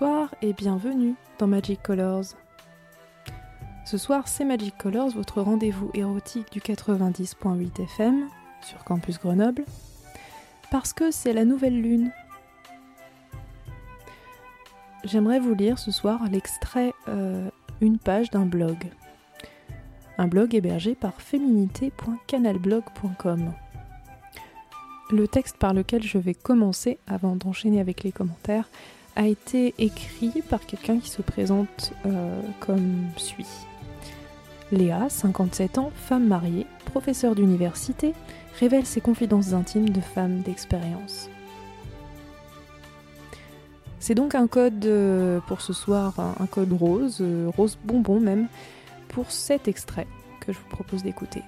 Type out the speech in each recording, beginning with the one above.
Bonsoir et bienvenue dans Magic Colors. Ce soir, c'est Magic Colors, votre rendez-vous érotique du 90.8 FM sur Campus Grenoble, parce que c'est la nouvelle lune. J'aimerais vous lire ce soir l'extrait, euh, une page d'un blog. Un blog hébergé par féminité.canalblog.com. Le texte par lequel je vais commencer, avant d'enchaîner avec les commentaires, a été écrit par quelqu'un qui se présente euh, comme suit. Léa, 57 ans, femme mariée, professeure d'université, révèle ses confidences intimes de femme d'expérience. C'est donc un code euh, pour ce soir, un code rose, euh, rose bonbon même, pour cet extrait que je vous propose d'écouter.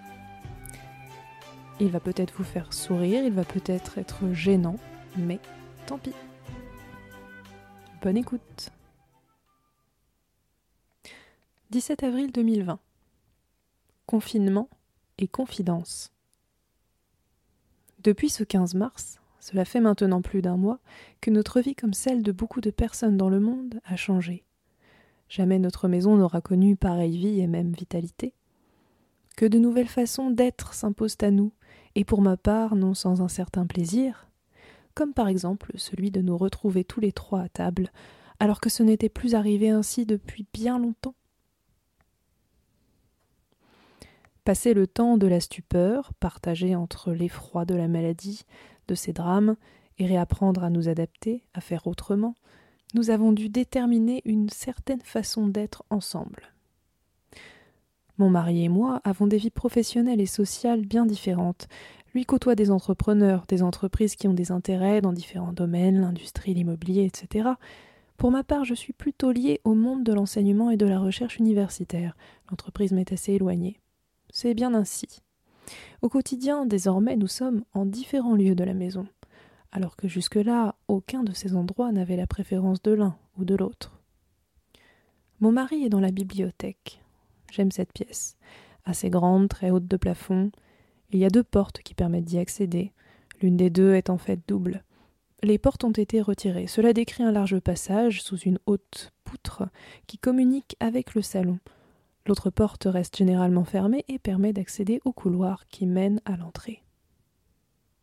Il va peut-être vous faire sourire, il va peut-être être gênant, mais tant pis. Bonne écoute. 17 avril 2020. Confinement et confidence. Depuis ce 15 mars, cela fait maintenant plus d'un mois, que notre vie comme celle de beaucoup de personnes dans le monde a changé. Jamais notre maison n'aura connu pareille vie et même vitalité. Que de nouvelles façons d'être s'imposent à nous, et pour ma part non sans un certain plaisir, comme par exemple celui de nous retrouver tous les trois à table, alors que ce n'était plus arrivé ainsi depuis bien longtemps. Passer le temps de la stupeur, partagé entre l'effroi de la maladie, de ses drames, et réapprendre à nous adapter, à faire autrement, nous avons dû déterminer une certaine façon d'être ensemble. Mon mari et moi avons des vies professionnelles et sociales bien différentes, lui côtoie des entrepreneurs, des entreprises qui ont des intérêts dans différents domaines, l'industrie, l'immobilier, etc. Pour ma part, je suis plutôt liée au monde de l'enseignement et de la recherche universitaire. L'entreprise m'est assez éloignée. C'est bien ainsi. Au quotidien, désormais, nous sommes en différents lieux de la maison, alors que jusque-là, aucun de ces endroits n'avait la préférence de l'un ou de l'autre. Mon mari est dans la bibliothèque. J'aime cette pièce, assez grande, très haute de plafond, il y a deux portes qui permettent d'y accéder. L'une des deux est en fait double. Les portes ont été retirées. Cela décrit un large passage sous une haute poutre qui communique avec le salon. L'autre porte reste généralement fermée et permet d'accéder au couloir qui mène à l'entrée.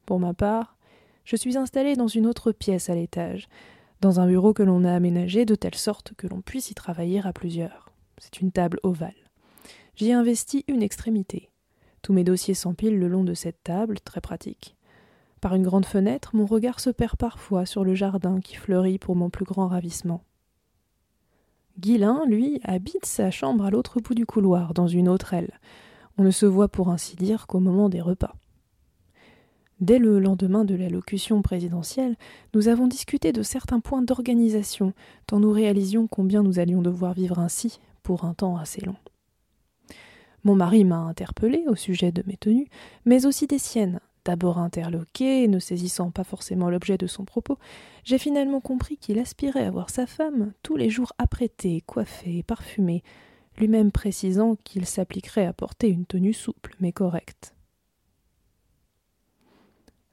Pour ma part, je suis installée dans une autre pièce à l'étage, dans un bureau que l'on a aménagé de telle sorte que l'on puisse y travailler à plusieurs. C'est une table ovale. J'y ai investi une extrémité. Tous mes dossiers s'empilent le long de cette table, très pratique. Par une grande fenêtre, mon regard se perd parfois sur le jardin qui fleurit pour mon plus grand ravissement. Guilin, lui, habite sa chambre à l'autre bout du couloir, dans une autre aile. On ne se voit pour ainsi dire qu'au moment des repas. Dès le lendemain de l'allocution présidentielle, nous avons discuté de certains points d'organisation, tant nous réalisions combien nous allions devoir vivre ainsi pour un temps assez long. Mon mari m'a interpellé au sujet de mes tenues, mais aussi des siennes. D'abord interloqué, ne saisissant pas forcément l'objet de son propos, j'ai finalement compris qu'il aspirait à voir sa femme tous les jours apprêtée, coiffée, parfumée, lui-même précisant qu'il s'appliquerait à porter une tenue souple mais correcte.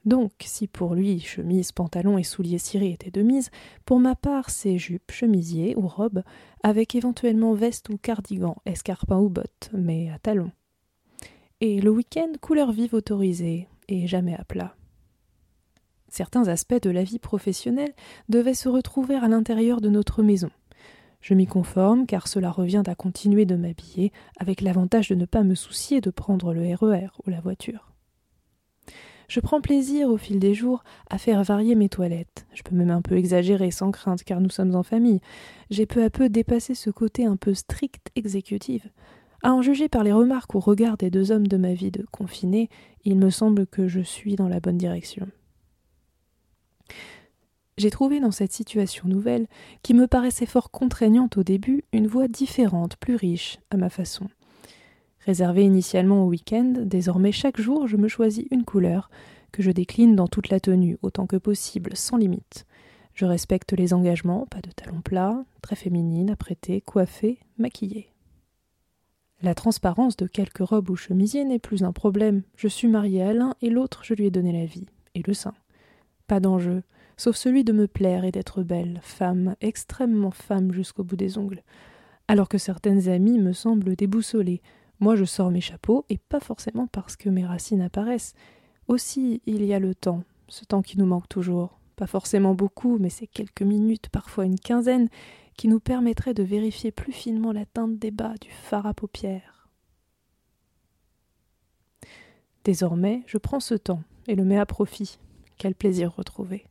Donc, si pour lui chemise, pantalon et souliers cirés étaient de mise, pour ma part c'est jupes, chemisiers ou robes, avec éventuellement veste ou cardigan, escarpin ou bottes, mais à talons. Et le week-end, couleur vive autorisée, et jamais à plat. Certains aspects de la vie professionnelle devaient se retrouver à l'intérieur de notre maison. Je m'y conforme car cela revient à continuer de m'habiller avec l'avantage de ne pas me soucier de prendre le RER e ou la voiture. Je prends plaisir au fil des jours à faire varier mes toilettes. Je peux même un peu exagérer sans crainte car nous sommes en famille. J'ai peu à peu dépassé ce côté un peu strict exécutif. À en juger par les remarques au regard des deux hommes de ma vie de confiné, il me semble que je suis dans la bonne direction. J'ai trouvé dans cette situation nouvelle, qui me paraissait fort contraignante au début, une voie différente, plus riche, à ma façon. Réservé initialement au week-end, désormais chaque jour je me choisis une couleur, que je décline dans toute la tenue, autant que possible, sans limite. Je respecte les engagements, pas de talons plats, très féminine, apprêtée, coiffée, maquillée. La transparence de quelques robes ou chemisiers n'est plus un problème. Je suis mariée à l'un et l'autre je lui ai donné la vie, et le sein. Pas d'enjeu. sauf celui de me plaire et d'être belle, femme, extrêmement femme jusqu'au bout des ongles. Alors que certaines amies me semblent déboussolées. Moi je sors mes chapeaux, et pas forcément parce que mes racines apparaissent. Aussi il y a le temps, ce temps qui nous manque toujours. Pas forcément beaucoup, mais c'est quelques minutes, parfois une quinzaine, qui nous permettraient de vérifier plus finement la teinte des bas du phare à paupières. Désormais, je prends ce temps et le mets à profit. Quel plaisir retrouvé.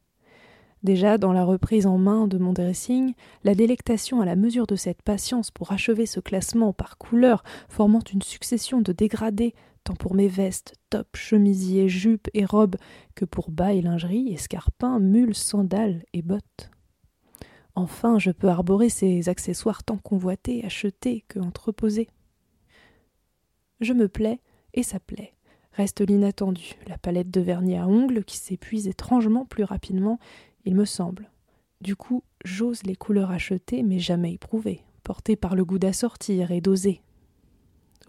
Déjà, dans la reprise en main de mon dressing, la délectation à la mesure de cette patience pour achever ce classement par couleur, formant une succession de dégradés, tant pour mes vestes, tops, chemisiers, jupes et robes, que pour bas et lingerie, escarpins, mules, sandales et bottes. Enfin, je peux arborer ces accessoires tant convoités, achetés que entreposés. Je me plais, et ça plaît. Reste l'inattendu, la palette de vernis à ongles qui s'épuise étrangement plus rapidement, il me semble. Du coup, j'ose les couleurs achetées mais jamais éprouvées, portées par le goût d'assortir et d'oser.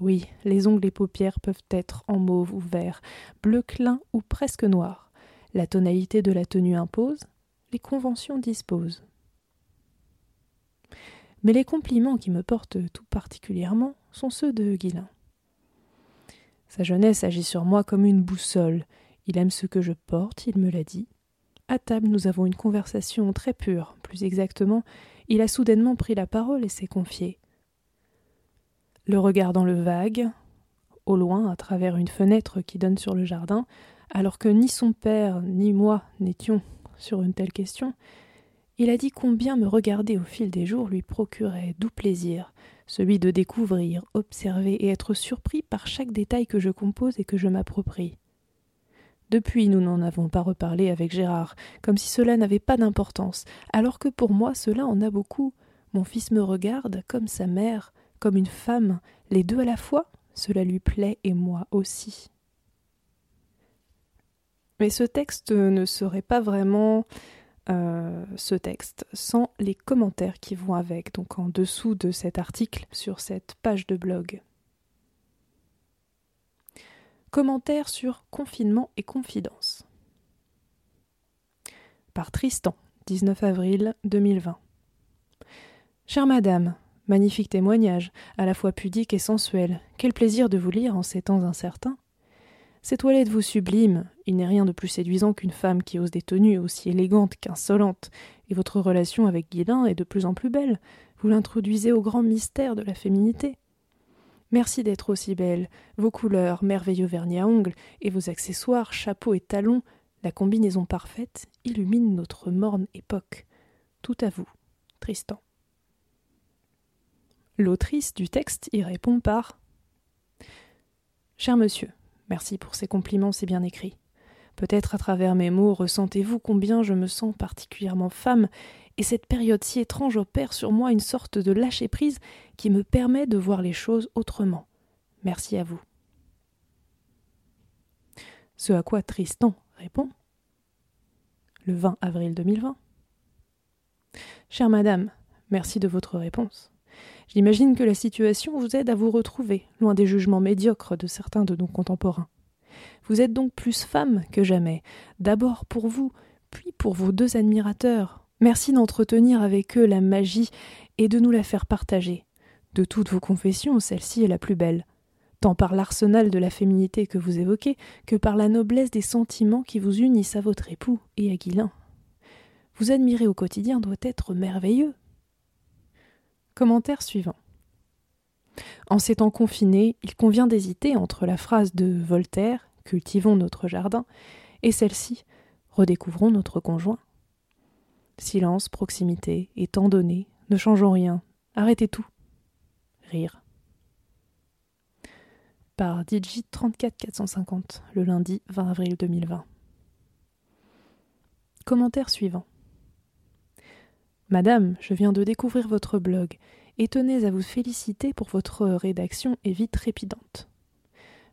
Oui, les ongles et paupières peuvent être en mauve ou vert, bleu clin ou presque noir. La tonalité de la tenue impose, les conventions disposent. Mais les compliments qui me portent tout particulièrement sont ceux de Guilin. Sa jeunesse agit sur moi comme une boussole. Il aime ce que je porte, il me l'a dit. À table, nous avons une conversation très pure. Plus exactement, il a soudainement pris la parole et s'est confié. Le regard dans le vague, au loin, à travers une fenêtre qui donne sur le jardin, alors que ni son père ni moi n'étions sur une telle question, il a dit combien me regarder au fil des jours lui procurait doux plaisir, celui de découvrir, observer et être surpris par chaque détail que je compose et que je m'approprie. Depuis, nous n'en avons pas reparlé avec Gérard, comme si cela n'avait pas d'importance, alors que pour moi cela en a beaucoup. Mon fils me regarde comme sa mère, comme une femme, les deux à la fois, cela lui plaît et moi aussi. Mais ce texte ne serait pas vraiment euh, ce texte sans les commentaires qui vont avec, donc en dessous de cet article sur cette page de blog. Commentaires sur confinement et confidence. Par Tristan, 19 avril 2020. Chère madame, magnifique témoignage, à la fois pudique et sensuel. Quel plaisir de vous lire en ces temps incertains. Ces toilettes vous subliment, il n'est rien de plus séduisant qu'une femme qui ose des tenues aussi élégantes qu'insolentes, et votre relation avec Guilin est de plus en plus belle, vous l'introduisez au grand mystère de la féminité. Merci d'être aussi belle, vos couleurs, merveilleux vernis à ongles, et vos accessoires, chapeaux et talons, la combinaison parfaite, illuminent notre morne époque. Tout à vous, Tristan. L'autrice du texte y répond par Cher monsieur, Merci pour ces compliments si bien écrits. Peut-être à travers mes mots ressentez-vous combien je me sens particulièrement femme, et cette période si étrange opère sur moi une sorte de lâcher-prise qui me permet de voir les choses autrement. Merci à vous. Ce à quoi Tristan répond le 20 avril 2020. Chère madame, merci de votre réponse. J'imagine que la situation vous aide à vous retrouver, loin des jugements médiocres de certains de nos contemporains. Vous êtes donc plus femme que jamais, d'abord pour vous, puis pour vos deux admirateurs. Merci d'entretenir avec eux la magie et de nous la faire partager. De toutes vos confessions, celle-ci est la plus belle, tant par l'arsenal de la féminité que vous évoquez, que par la noblesse des sentiments qui vous unissent à votre époux et à Guilin. Vous admirer au quotidien doit être merveilleux, Commentaire suivant. En ces temps confinés, il convient d'hésiter entre la phrase de Voltaire Cultivons notre jardin et celle-ci Redécouvrons notre conjoint. Silence, proximité, étant donné, ne changeons rien, arrêtez tout. Rire. Par Digit 34450, le lundi 20 avril 2020. Commentaire suivant. Madame, je viens de découvrir votre blog et tenais à vous féliciter pour votre rédaction et vie trépidante.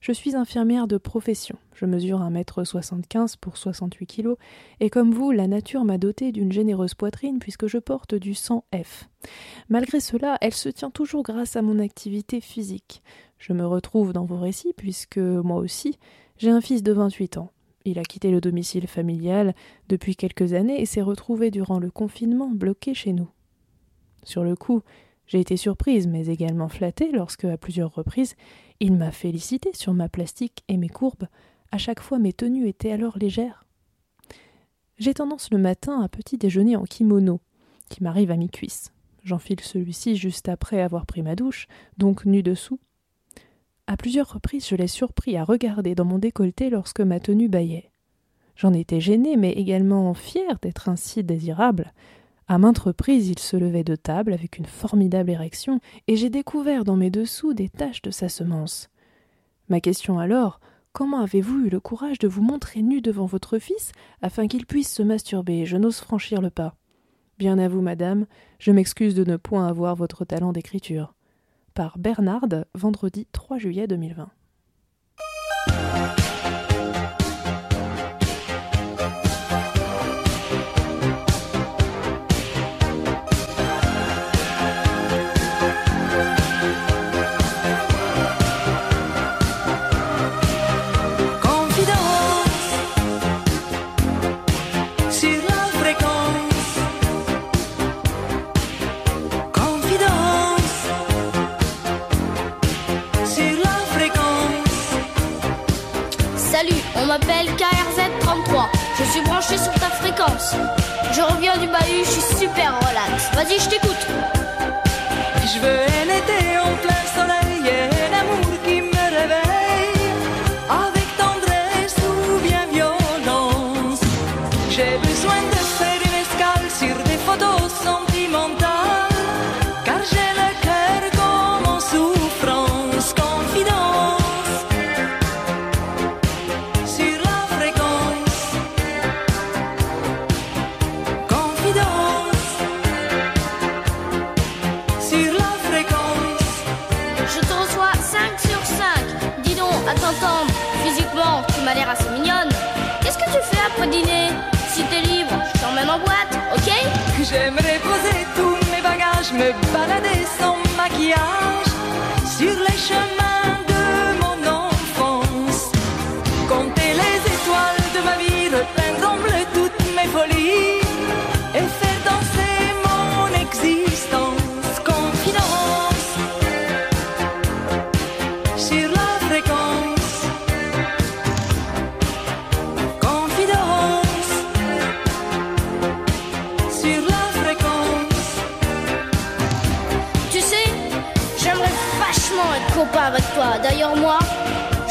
Je suis infirmière de profession, je mesure 1m75 pour 68 kg, et comme vous, la nature m'a dotée d'une généreuse poitrine puisque je porte du sang F. Malgré cela, elle se tient toujours grâce à mon activité physique. Je me retrouve dans vos récits puisque, moi aussi, j'ai un fils de 28 ans. Il a quitté le domicile familial depuis quelques années et s'est retrouvé durant le confinement bloqué chez nous. Sur le coup, j'ai été surprise mais également flattée lorsque, à plusieurs reprises, il m'a félicité sur ma plastique et mes courbes. À chaque fois, mes tenues étaient alors légères. J'ai tendance le matin à petit déjeuner en kimono, qui m'arrive à mi-cuisse. J'enfile celui-ci juste après avoir pris ma douche, donc nu dessous. À plusieurs reprises, je l'ai surpris à regarder dans mon décolleté lorsque ma tenue baillait. J'en étais gênée, mais également fière d'être ainsi désirable. À maintes reprises, il se levait de table avec une formidable érection, et j'ai découvert dans mes dessous des taches de sa semence. Ma question alors Comment avez-vous eu le courage de vous montrer nu devant votre fils afin qu'il puisse se masturber? Je n'ose franchir le pas. Bien à vous, madame, je m'excuse de ne point avoir votre talent d'écriture. Par Bernard, vendredi 3 juillet 2020. Je reviens du bahut, je suis super relax. Vas-y, je t'écoute. Je veux balader sans maquillage sur les chemins avec toi. D'ailleurs, moi,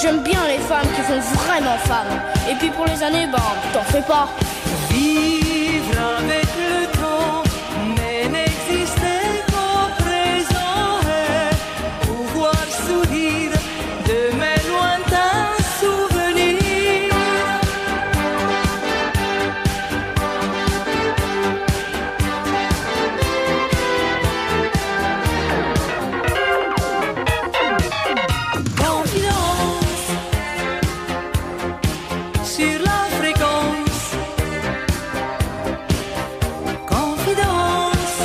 j'aime bien les femmes qui font vraiment femmes. Et puis pour les années, ben, t'en fais pas. Sur la fréquence. Confidence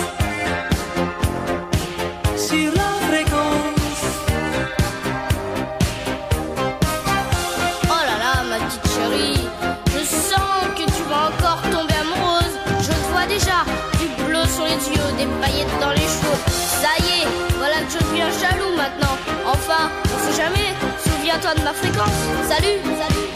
sur la fréquence. Oh là là, ma petite chérie, je sens que tu vas encore tomber amoureuse. Je te vois déjà, du bleu sur les yeux, des paillettes dans les cheveux. Ça y est, voilà que je deviens jaloux maintenant. Enfin, on sait jamais. Souviens-toi de ma fréquence. Salut, salut,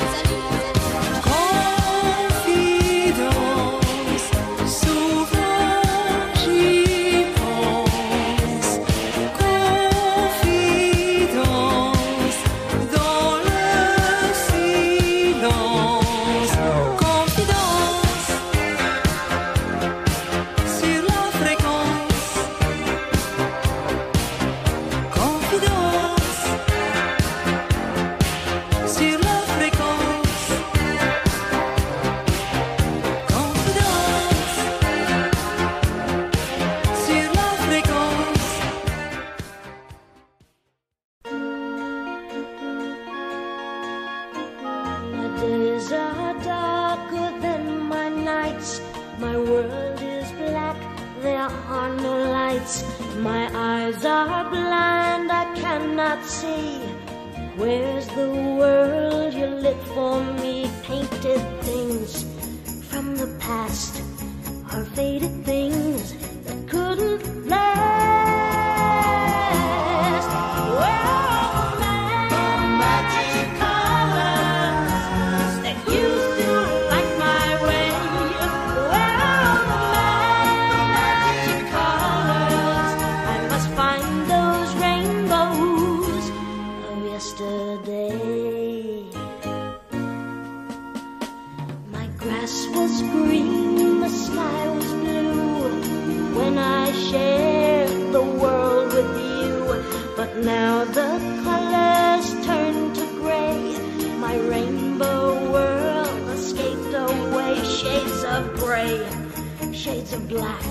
gray, shades of black.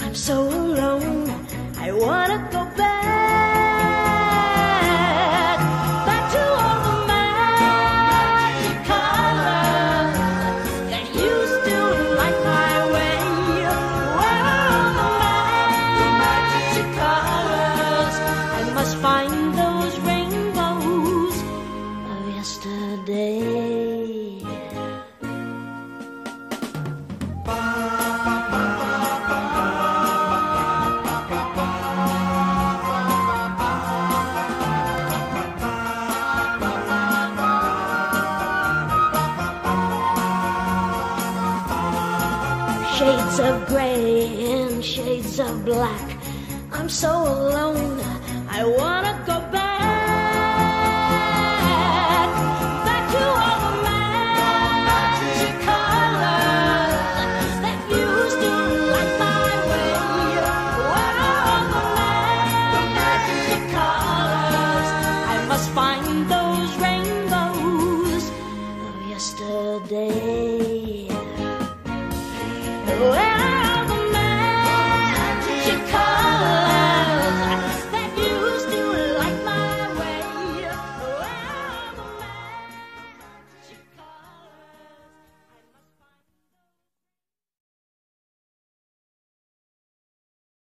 I'm so alone, I wanna go back. black. I'm so alone. I want